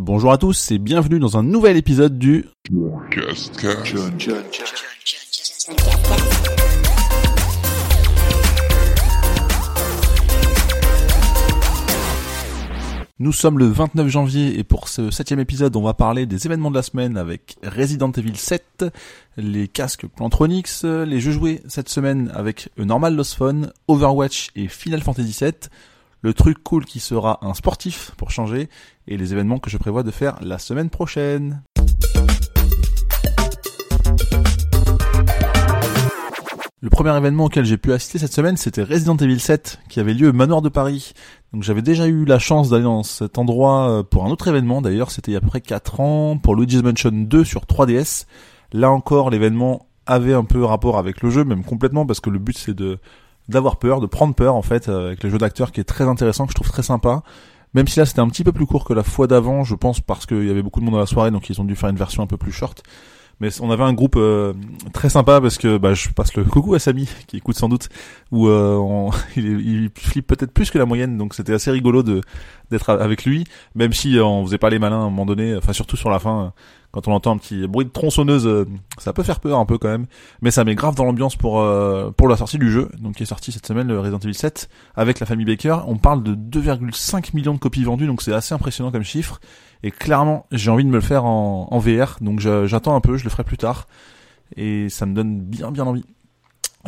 Bonjour à tous et bienvenue dans un nouvel épisode du Nous sommes le 29 janvier et pour ce septième épisode, on va parler des événements de la semaine avec Resident Evil 7, les casques Plantronics, les jeux joués cette semaine avec Normal Lost Phone, Overwatch et Final Fantasy 7, le truc cool qui sera un sportif pour changer et les événements que je prévois de faire la semaine prochaine. Le premier événement auquel j'ai pu assister cette semaine, c'était Resident Evil 7, qui avait lieu au Manoir de Paris. Donc j'avais déjà eu la chance d'aller dans cet endroit euh, pour un autre événement, d'ailleurs c'était il y a à peu près 4 ans, pour Luigi's Mansion 2 sur 3DS. Là encore, l'événement avait un peu rapport avec le jeu, même complètement, parce que le but c'est de d'avoir peur, de prendre peur en fait, euh, avec le jeu d'acteur qui est très intéressant, que je trouve très sympa. Même si là c'était un petit peu plus court que la fois d'avant, je pense parce qu'il y avait beaucoup de monde dans la soirée, donc ils ont dû faire une version un peu plus short. Mais on avait un groupe euh, très sympa parce que bah, je passe le coucou à Samy qui écoute sans doute où euh, il, il, flippe peut-être plus que la moyenne donc c'était assez rigolo de d'être avec lui même si on faisait pas les malins à un moment donné enfin surtout sur la fin quand on entend un petit bruit de tronçonneuse, euh, ça peut faire peur un peu quand même, mais ça met grave dans l'ambiance pour euh, pour la sortie du jeu, donc qui est sorti cette semaine le Resident Evil 7 avec la famille Baker. On parle de 2,5 millions de copies vendues, donc c'est assez impressionnant comme chiffre. Et clairement, j'ai envie de me le faire en, VR, donc j'attends un peu, je le ferai plus tard, et ça me donne bien bien envie.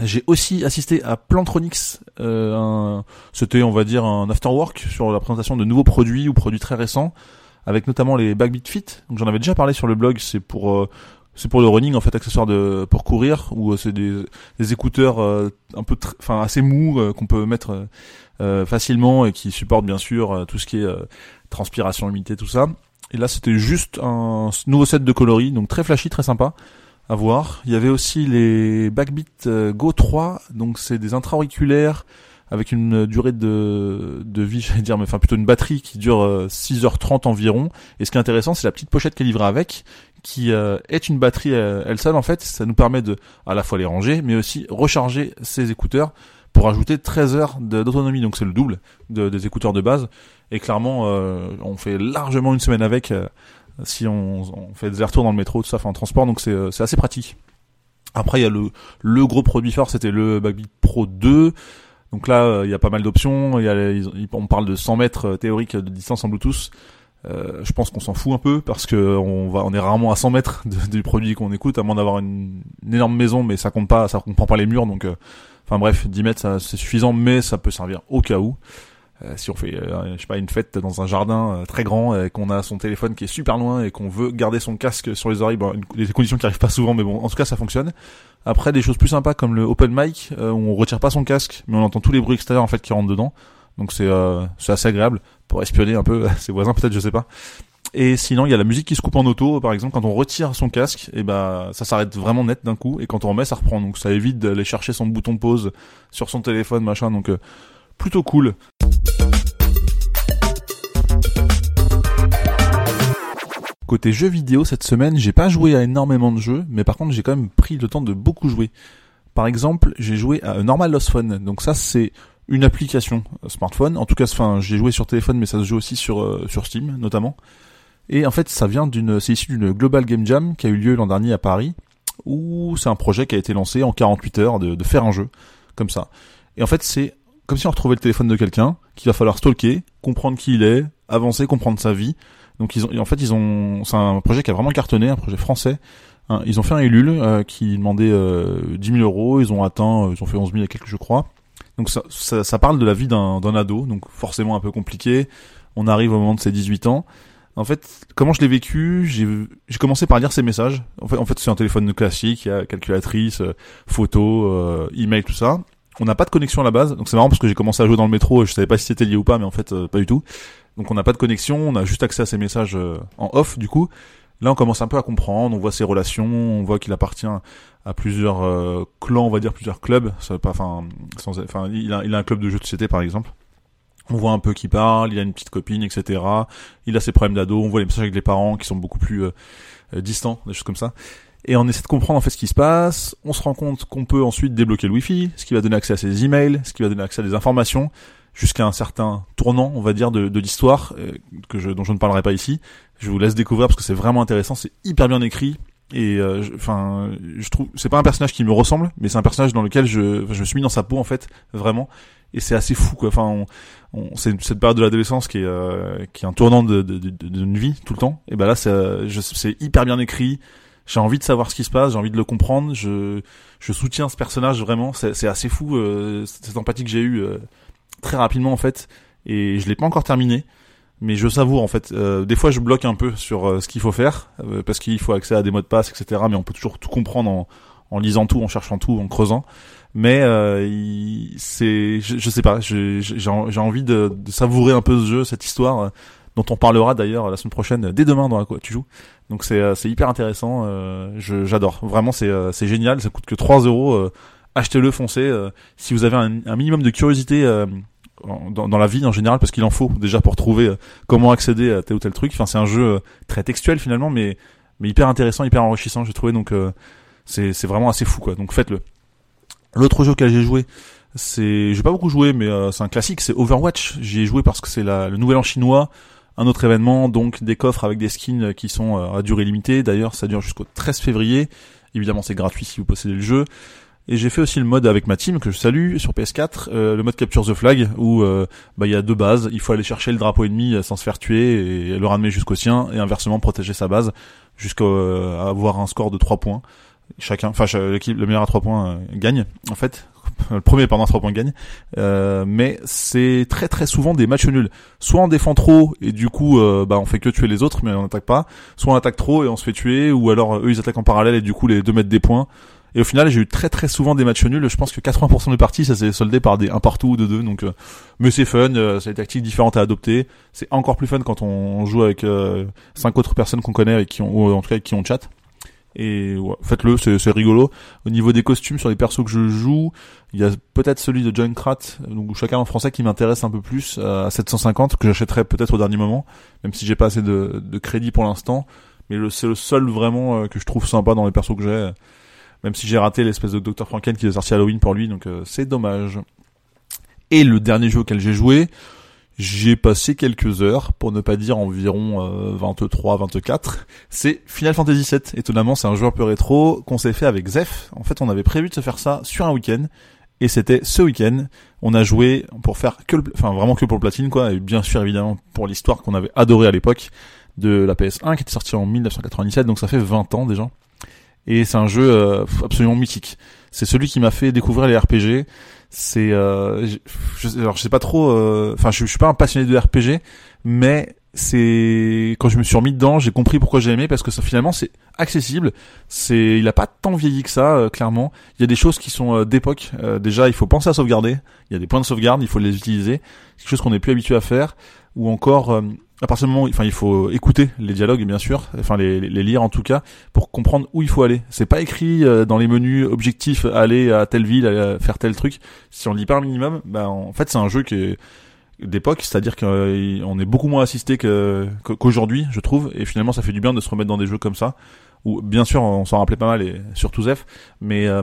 J'ai aussi assisté à Plantronics, euh, c'était on va dire un afterwork sur la présentation de nouveaux produits ou produits très récents avec notamment les Backbeat Fit. Donc j'en avais déjà parlé sur le blog, c'est pour euh, c'est pour le running en fait accessoire de pour courir ou euh, c'est des, des écouteurs euh, un peu enfin assez mous qu'on peut mettre facilement et qui supportent bien sûr tout ce qui est transpiration limitée tout ça. Et là c'était juste un nouveau set de coloris donc très flashy, très sympa à voir. Il y avait aussi les Backbeat Go 3 donc c'est des intra-auriculaires avec une durée de, de vie, j'allais dire, mais enfin plutôt une batterie qui dure 6h30 euh, environ. Et ce qui est intéressant, c'est la petite pochette qui est livrée avec, qui euh, est une batterie euh, elle seule en fait. Ça nous permet de à la fois les ranger, mais aussi recharger ses écouteurs pour ajouter 13 heures d'autonomie. Donc c'est le double de, des écouteurs de base. Et clairement, on fait largement une semaine avec si on, on, fait des retours dans le métro, tout ça, enfin en transport. Donc c'est assez pratique. Après, il y a le, le gros produit fort, c'était le Backbeat Pro 2. Donc là, euh, il y a pas mal d'options. On parle de 100 mètres euh, théoriques de distance en Bluetooth. Euh, je pense qu'on s'en fout un peu parce que on va, on est rarement à 100 mètres du produit qu'on écoute, à moins d'avoir une, énorme maison, mais ça compte pas, ça comprend pas les murs, donc, enfin bref, 10 mètres, c'est suffisant, mais ça peut servir au cas où. Si on fait, je sais pas, une fête dans un jardin très grand et qu'on a son téléphone qui est super loin et qu'on veut garder son casque sur les oreilles, bon, des conditions qui arrivent pas souvent, mais bon, en tout cas, ça fonctionne. Après, des choses plus sympas comme le open mic, euh, où on retire pas son casque, mais on entend tous les bruits extérieurs en fait qui rentrent dedans. Donc c'est euh, c'est assez agréable pour espionner un peu ses voisins peut-être, je sais pas. Et sinon, il y a la musique qui se coupe en auto, par exemple, quand on retire son casque, et eh ben ça s'arrête vraiment net d'un coup, et quand on remet, ça reprend. Donc ça évite d'aller chercher son bouton pause sur son téléphone, machin. Donc euh, plutôt cool. Côté jeux vidéo, cette semaine, j'ai pas joué à énormément de jeux, mais par contre, j'ai quand même pris le temps de beaucoup jouer. Par exemple, j'ai joué à Normal Lost Phone. Donc ça, c'est une application smartphone. En tout cas, enfin, j'ai joué sur téléphone, mais ça se joue aussi sur euh, sur Steam, notamment. Et en fait, ça vient d'une, c'est issu d'une Global Game Jam qui a eu lieu l'an dernier à Paris, où c'est un projet qui a été lancé en 48 heures de faire un jeu comme ça. Et en fait, c'est comme si on retrouvait le téléphone de quelqu'un qu'il va falloir stalker, comprendre qui il est, avancer, comprendre sa vie. Donc ils ont, en fait, ils ont, c'est un projet qui a vraiment cartonné, un projet français. Ils ont fait un Ulule euh, qui demandait euh, 10 000 euros, ils ont atteint, euh, ils ont fait 11 000 et quelques, je crois. Donc ça, ça, ça parle de la vie d'un, d'un ado, donc forcément un peu compliqué. On arrive au moment de ses 18 ans. En fait, comment je l'ai vécu? J'ai commencé par lire ces messages. En fait, en fait c'est un téléphone classique, il y a calculatrice, euh, photo, euh, email, tout ça. On n'a pas de connexion à la base, donc c'est marrant parce que j'ai commencé à jouer dans le métro je savais pas si c'était lié ou pas, mais en fait pas du tout. Donc on n'a pas de connexion, on a juste accès à ses messages euh, en off du coup. Là on commence un peu à comprendre, on voit ses relations, on voit qu'il appartient à plusieurs euh, clans, on va dire plusieurs clubs. Enfin, il a, a un club de jeux de société par exemple. On voit un peu qui parle, il a une petite copine, etc. Il a ses problèmes d'ado, on voit les messages avec les parents qui sont beaucoup plus euh, distants, des choses comme ça. Et on essaie de comprendre en fait ce qui se passe. On se rend compte qu'on peut ensuite débloquer le Wi-Fi, ce qui va donner accès à ses emails, ce qui va donner accès à des informations. Jusqu'à un certain tournant, on va dire, de, de l'histoire euh, que je, dont je ne parlerai pas ici. Je vous laisse découvrir parce que c'est vraiment intéressant, c'est hyper bien écrit. Et euh, enfin, je, trouve, c'est pas un personnage qui me ressemble, mais c'est un personnage dans lequel je, je me suis mis dans sa peau en fait, vraiment. Et c'est assez fou quoi. Enfin, on, on, c'est cette période de l'adolescence qui est euh, qui est un tournant de, de, de, de, vie tout le temps. Et ben là, c'est, hyper bien écrit. J'ai envie de savoir ce qui se passe, j'ai envie de le comprendre. Je, je soutiens ce personnage vraiment. C'est, assez fou euh, cette empathie que j'ai eue très rapidement en fait et je l'ai pas encore terminé. Mais je savoure en fait. Euh, des fois je bloque un peu sur euh, ce qu'il faut faire euh, parce qu'il faut accéder à des mots de passe etc mais on peut toujours tout comprendre en, en lisant tout en cherchant tout en creusant. Mais c'est je, je, sais pas j'ai envie de, de, savourer un peu ce jeu cette histoire dont on parlera d'ailleurs la semaine prochaine dès demain dans la quoi tu joues. Donc c'est c'est hyper intéressant j'adore. Vraiment c'est c'est génial ça coûte que 3 euros achetez-le foncez si vous avez un, un minimum de curiosité dans, dans, la vie en général parce qu'il en faut déjà pour trouver euh, comment accéder à tel ou tel truc. Enfin, c'est un jeu euh, très textuel finalement, mais mais hyper intéressant, hyper enrichissant, j'ai trouvé. Donc euh, c'est c'est vraiment assez fou quoi. Donc faites-le. L'autre jeu auquel j'ai joué, c'est j'ai pas beaucoup joué, mais c'est un classique, c'est Overwatch. J'y ai joué parce que c'est le nouvel an chinois. Un autre événement, donc des coffres avec des skins qui sont à durée limitée. D'ailleurs, ça dure jusqu'au 13 février. Évidemment, c'est gratuit si vous possédez le jeu. Et j'ai fait aussi le mode avec ma team que je salue sur PS4, euh, le mode Capture the Flag où euh, bah, il y a deux bases, il faut aller chercher le drapeau ennemi sans se faire tuer et le ramener jusqu'au sien et inversement protéger sa base jusqu'à euh, avoir un score de 3 points. Chacun, enfin l'équipe le meilleur à 3 points gagne en fait. Le premier pendant 3 points gagne, mais c'est très très souvent des matchs nuls. Soit on défend trop et du coup bah on fait que tuer les autres mais on n'attaque pas. Soit on attaque trop et on se fait tuer, ou alors eux ils attaquent en parallèle et du coup les deux mettent des points. Et au final, j'ai eu très très souvent des matchs nuls. Je pense que 80% des parties, ça s'est soldé par des 1 partout ou de 2. Donc, euh, mais c'est fun. Euh, c'est des tactiques différentes à adopter. C'est encore plus fun quand on joue avec euh, cinq autres personnes qu'on connaît et qui ont, ou en tout cas qui on chat. Et ouais, faites-le, c'est rigolo. Au niveau des costumes sur les persos que je joue, il y a peut-être celui de John Krat, donc chacun en français qui m'intéresse un peu plus à 750 que j'achèterai peut-être au dernier moment, même si j'ai pas assez de, de crédit pour l'instant. Mais c'est le seul vraiment que je trouve sympa dans les persos que j'ai même si j'ai raté l'espèce de Dr. Franken qui est sorti Halloween pour lui, donc euh, c'est dommage. Et le dernier jeu auquel j'ai joué, j'ai passé quelques heures, pour ne pas dire environ 23, euh, 24. C'est Final Fantasy VII. Étonnamment, c'est un jeu un peu rétro qu'on s'est fait avec Zef. En fait, on avait prévu de se faire ça sur un week-end. Et c'était ce week-end. On a joué pour faire que le, enfin vraiment que pour le platine, quoi. Et bien sûr, évidemment, pour l'histoire qu'on avait adoré à l'époque de la PS1 qui était sortie en 1997. Donc ça fait 20 ans déjà et c'est un jeu euh, absolument mythique. C'est celui qui m'a fait découvrir les RPG. C'est, euh, je, alors je sais pas trop, euh, enfin je, je, suis pas un passionné de RPG, mais c'est quand je me suis remis dedans, j'ai compris pourquoi j'ai aimé parce que ça finalement c'est accessible. C'est, il a pas tant vieilli que ça, clairement. Il y a des choses qui sont d'époque. déjà, il faut penser à sauvegarder. Il y a des points de sauvegarde, il faut les utiliser. Quelque chose qu'on n'est plus habitué à faire. Ou encore à partir du moment, enfin, il faut écouter les dialogues, bien sûr, enfin les, les lire en tout cas, pour comprendre où il faut aller. C'est pas écrit euh, dans les menus objectifs aller à telle ville, faire tel truc. Si on lit pas un minimum, ben en fait c'est un jeu qui est d'époque, c'est-à-dire qu'on euh, est beaucoup moins assisté qu'aujourd'hui, je trouve, et finalement ça fait du bien de se remettre dans des jeux comme ça, où bien sûr on s'en rappelait pas mal, et surtout Zef, mais euh,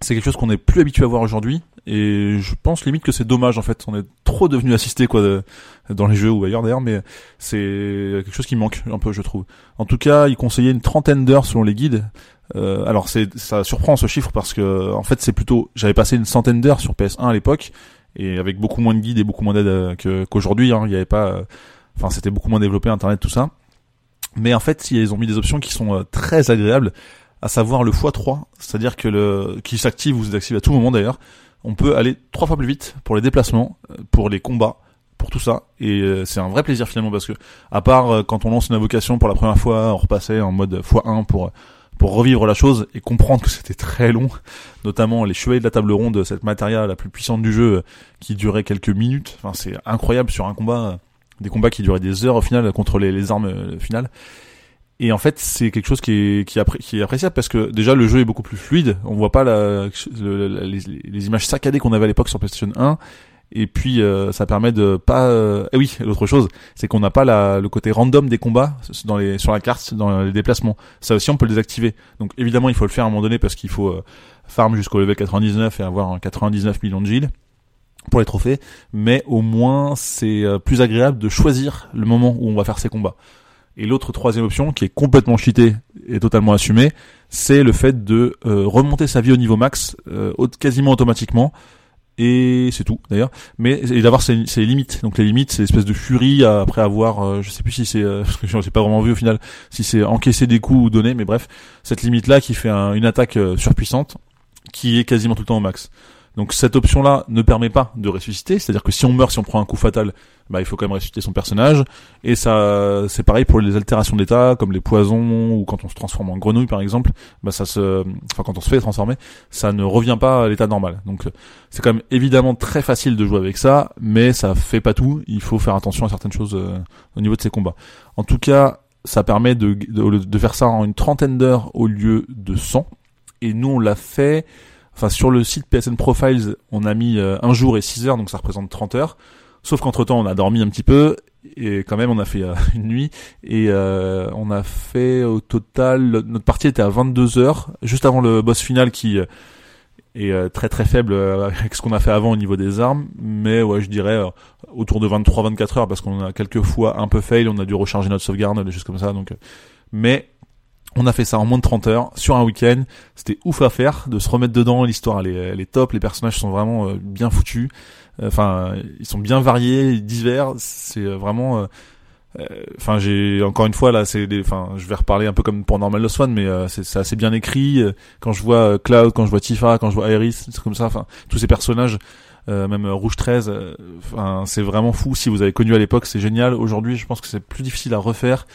c'est quelque chose qu'on est plus habitué à voir aujourd'hui, et je pense limite que c'est dommage en fait. On est trop devenu assisté quoi dans les jeux ou ailleurs d'ailleurs mais c'est quelque chose qui manque un peu je trouve. En tout cas il conseillait une trentaine d'heures selon les guides. Euh, alors c'est ça surprend ce chiffre parce que en fait c'est plutôt j'avais passé une centaine d'heures sur PS1 à l'époque et avec beaucoup moins de guides et beaucoup moins d'aide euh, qu'aujourd'hui hein, il n'y avait pas euh, enfin c'était beaucoup moins développé internet tout ça. Mais en fait ils ont mis des options qui sont euh, très agréables à savoir le x3 c'est-à-dire que le qui s'active ou s'active à tout moment d'ailleurs on peut aller trois fois plus vite pour les déplacements, euh, pour les combats, pour tout ça. Et euh, c'est un vrai plaisir finalement parce que, à part euh, quand on lance une invocation pour la première fois, on repassait en mode x1 pour pour revivre la chose et comprendre que c'était très long, notamment les chevaliers de la table ronde, cette matière la plus puissante du jeu, qui durait quelques minutes. Enfin, c'est incroyable sur un combat, des combats qui duraient des heures au final contre les, les armes finales. Et en fait, c'est quelque chose qui est, qui, est appréciable parce que déjà le jeu est beaucoup plus fluide. On voit pas la, les, images saccadées qu'on avait à l'époque sur PlayStation 1. Et puis euh, ça permet de pas. Euh... Et oui, l'autre chose, c'est qu'on n'a pas la, le côté random des combats dans les, sur la carte, dans les déplacements. Ça aussi, on peut le désactiver. Donc évidemment, il faut le faire à un moment donné parce qu'il faut euh, farm jusqu'au level 99 et avoir 99 millions de gilles. pour les trophées, mais au moins c'est plus agréable de choisir le moment où on va faire ses combats. Et l'autre troisième option, qui est complètement cheatée et totalement assumée, c'est le fait de remonter sa vie au niveau max quasiment automatiquement. Et c'est tout d'ailleurs. Mais et d'avoir ses, limites. Donc les limites c'est l'espèce de furie après avoir euh, je sais plus si c'est euh, parce que je sais pas vraiment vu au final si c'est encaisser des coups ou donner mais bref. Cette limite là qui fait une attaque euh, surpuissante qui est quasiment tout le temps au max donc cette option-là ne permet pas de ressusciter, c'est-à-dire que si on meurt, si on prend un coup fatal, bah il faut quand même ressusciter son personnage. Et ça, c'est pareil pour les altérations d'état, comme les poisons ou quand on se transforme en grenouille par exemple. Bah ça se, enfin quand on se fait transformer, ça ne revient pas à l'état normal. Donc c'est quand même évidemment très facile de jouer avec ça, mais ça fait pas tout. Il faut faire attention à certaines choses euh, au niveau de ces combats. En tout cas, ça permet de, de, de faire ça en une trentaine d'heures au lieu de 100. Et nous on l'a fait Enfin, sur le site PSN Profiles, on a mis euh, un jour et 6 heures, donc ça représente 30 heures. Sauf qu'entre temps, on a dormi un petit peu et quand même, on a fait euh, une nuit et euh, on a fait au total notre partie était à 22 heures, juste avant le boss final qui est très très faible avec ce qu'on a fait avant au niveau des armes, mais ouais, je dirais autour de 23-24 heures parce qu'on a quelques fois un peu fail, on a dû recharger notre sauvegarde, des choses comme ça. Donc, mais on a fait ça en moins de 30 heures sur un week-end. C'était ouf à faire de se remettre dedans. L'histoire elle est, elle est top. Les personnages sont vraiment euh, bien foutus. Euh, enfin, ils sont bien variés, divers. C'est euh, vraiment. Enfin, j'ai encore une fois là, c'est enfin, je vais reparler un peu comme pour Normal Lost One, mais c'est assez bien écrit. Quand je vois Cloud, quand je vois Tifa, quand je vois Iris, c'est comme ça. Enfin, tous ces personnages. même Rouge 13, enfin c'est vraiment fou. Si vous avez connu à l'époque, c'est génial. Aujourd'hui, je pense que c'est plus difficile à refaire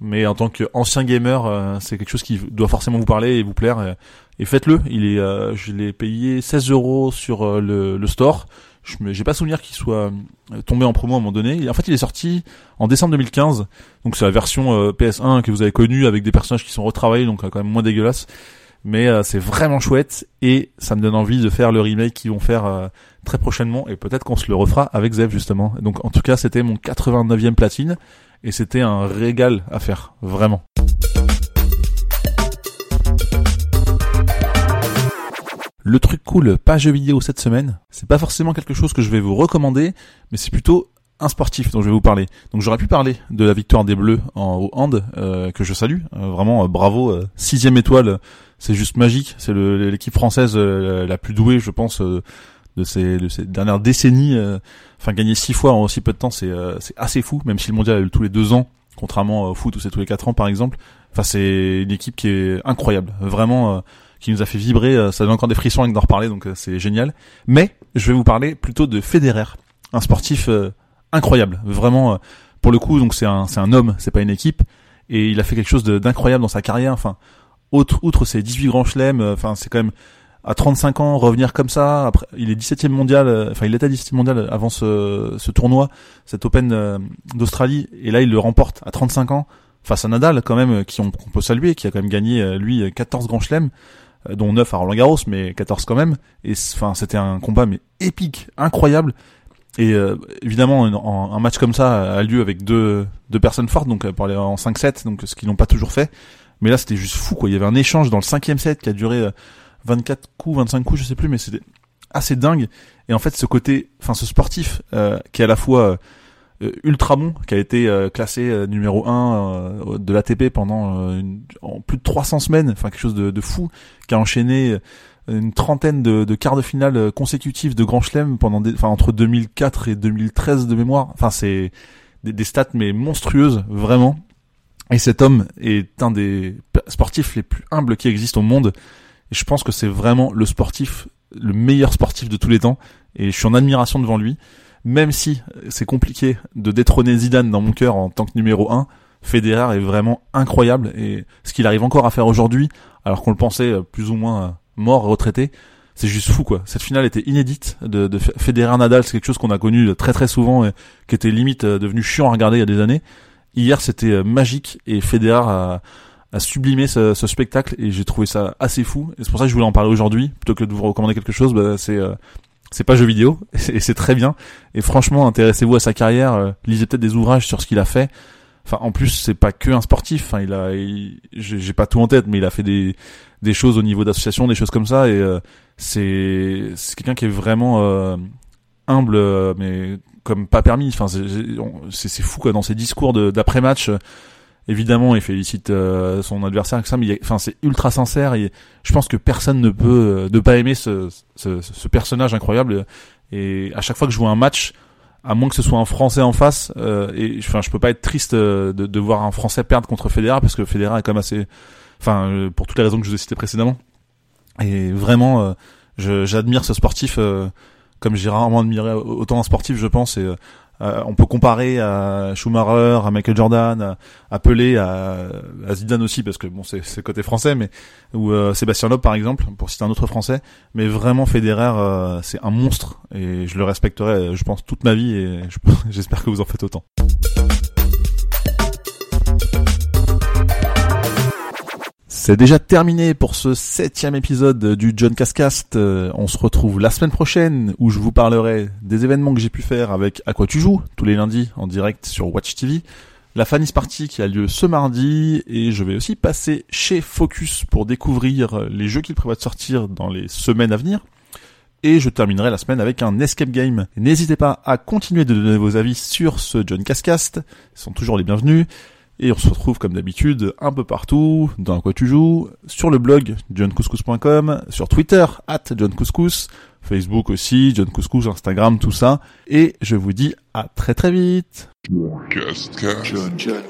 mais en tant qu'ancien gamer, euh, c'est quelque chose qui doit forcément vous parler et vous plaire. Et, faites-le. Il est, euh, je l'ai payé 16 euros sur euh, le, le, store. Je j'ai pas souvenir qu'il soit tombé en promo à un moment donné. en fait, il est sorti en décembre 2015. Donc c'est la version PS1 que vous avez connue avec des personnages qui sont retravaillés, donc quand même moins dégueulasse. Mais c'est vraiment chouette et ça me donne envie de faire le remake qu'ils vont faire très prochainement et peut-être qu'on se le refera avec Zev justement. Donc en tout cas, c'était mon 89e platine et c'était un régal à faire, vraiment. Le truc cool, pas jeu vidéo cette semaine, c'est pas forcément quelque chose que je vais vous recommander, mais c'est plutôt un sportif dont je vais vous parler. Donc j'aurais pu parler de la victoire des Bleus en, au hand, euh, que je salue, euh, vraiment euh, bravo, sixième étoile, c'est juste magique, c'est l'équipe française la plus douée, je pense, de ces, de ces dernières décennies. Euh, enfin, gagner six fois en aussi peu de temps, c'est euh, c'est assez fou. Même si le mondial a eu tous les deux ans, contrairement au foot où c'est tous les quatre ans par exemple. Enfin, c'est une équipe qui est incroyable, vraiment, euh, qui nous a fait vibrer. ça donne encore des frissons avec d'en reparler, donc c'est génial. Mais je vais vous parler plutôt de Federer, un sportif incroyable, vraiment. pour le coup, donc c'est un c'est un homme, c'est pas une équipe, et il a fait quelque chose d'incroyable dans sa carrière. Enfin, outre outre ses 18 grands chelems, enfin c'est quand même à 35 ans revenir comme ça après il est 17e mondial euh, enfin il était 17e mondial avant ce, ce tournoi cet Open euh, d'Australie et là il le remporte à 35 ans face à Nadal quand même qui on, peut saluer qui a quand même gagné euh, lui 14 grands chelems dont 9 à Roland Garros mais 14 quand même et enfin c'était un combat mais épique incroyable et évidemment un, match comme ça a lieu avec deux deux personnes fortes donc en 5-7 donc ce qu'ils n'ont pas toujours fait mais là c'était juste fou quoi. Il y avait un échange dans le cinquième set qui a duré 24 coups, 25 coups, je sais plus, mais c'était assez dingue. Et en fait, ce côté, enfin, ce sportif euh, qui est à la fois euh, ultra bon, qui a été euh, classé numéro 1 de l'ATP pendant en plus de 300 semaines, enfin quelque chose de, de, fou, qui a enchaîné une trentaine de, de quarts de finale consécutifs de Grand Chelem pendant, enfin entre 2004 et 2013 de mémoire. Enfin, c'est des stats mais monstrueuses, vraiment. Et cet homme est un des sportifs les plus humbles qui existent au monde. Je pense que c'est vraiment le sportif, le meilleur sportif de tous les temps. Et je suis en admiration devant lui. Même si c'est compliqué de détrôner Zidane dans mon cœur en tant que numéro 1, Federer est vraiment incroyable. Et ce qu'il arrive encore à faire aujourd'hui, alors qu'on le pensait plus ou moins mort, retraité, c'est juste fou quoi. Cette finale était inédite de, de Federer Nadal, c'est quelque chose qu'on a connu très très souvent et qui était limite devenu chiant à regarder il y a des années. Hier c'était magique et Federer a, à sublimer ce, ce spectacle et j'ai trouvé ça assez fou. Et c'est pour ça que je voulais en parler aujourd'hui. Plutôt que de vous recommander quelque chose bah, c'est euh, c'est pas jeu vidéo et c'est très bien. Et franchement intéressez-vous à sa carrière euh, lisez peut-être des ouvrages sur ce qu'il a fait. Enfin en plus c'est pas que un sportif enfin il a j'ai pas tout en tête mais il a fait des des choses au niveau d'association des choses comme ça. Et euh, c'est c'est quelqu'un qui est vraiment humble, mais comme pas permis. Enfin, c'est c'est fou quoi dans ses discours d'après match. Évidemment, il félicite son adversaire, ça, mais enfin c'est ultra sincère. Et je pense que personne ne peut ne pas aimer ce, ce, ce personnage incroyable. Et à chaque fois que je vois un match, à moins que ce soit un Français en face. Euh, et enfin, je peux pas être triste euh, de, de, voir un Français perdre contre Federer parce que Federer est quand même assez, enfin, euh, pour toutes les raisons que je vous ai citées précédemment. Et vraiment, j'admire ce sportif comme j'ai rarement admiré autant un sportif, je pense. Et euh, on peut comparer à Schumacher, à Michael Jordan, à, Pelé, à, Zidane aussi parce que bon c'est côté français, mais ou euh, Sébastien Loeb par exemple pour citer un autre français. Mais vraiment Federer euh, c'est un monstre et je le respecterai, je pense toute ma vie et j'espère que vous en faites autant. C'est déjà terminé pour ce septième épisode du John Cascast. Euh, on se retrouve la semaine prochaine où je vous parlerai des événements que j'ai pu faire avec À quoi tu joues tous les lundis en direct sur Watch TV. La Fanny's Party qui a lieu ce mardi et je vais aussi passer chez Focus pour découvrir les jeux qu'ils prévoient de sortir dans les semaines à venir. Et je terminerai la semaine avec un escape game. N'hésitez pas à continuer de donner vos avis sur ce John Cascast. Ils sont toujours les bienvenus. Et on se retrouve comme d'habitude un peu partout, dans quoi tu joues, sur le blog johncouscous.com, sur Twitter, at johncouscous, Facebook aussi, John Couscous, Instagram, tout ça. Et je vous dis à très très vite. John,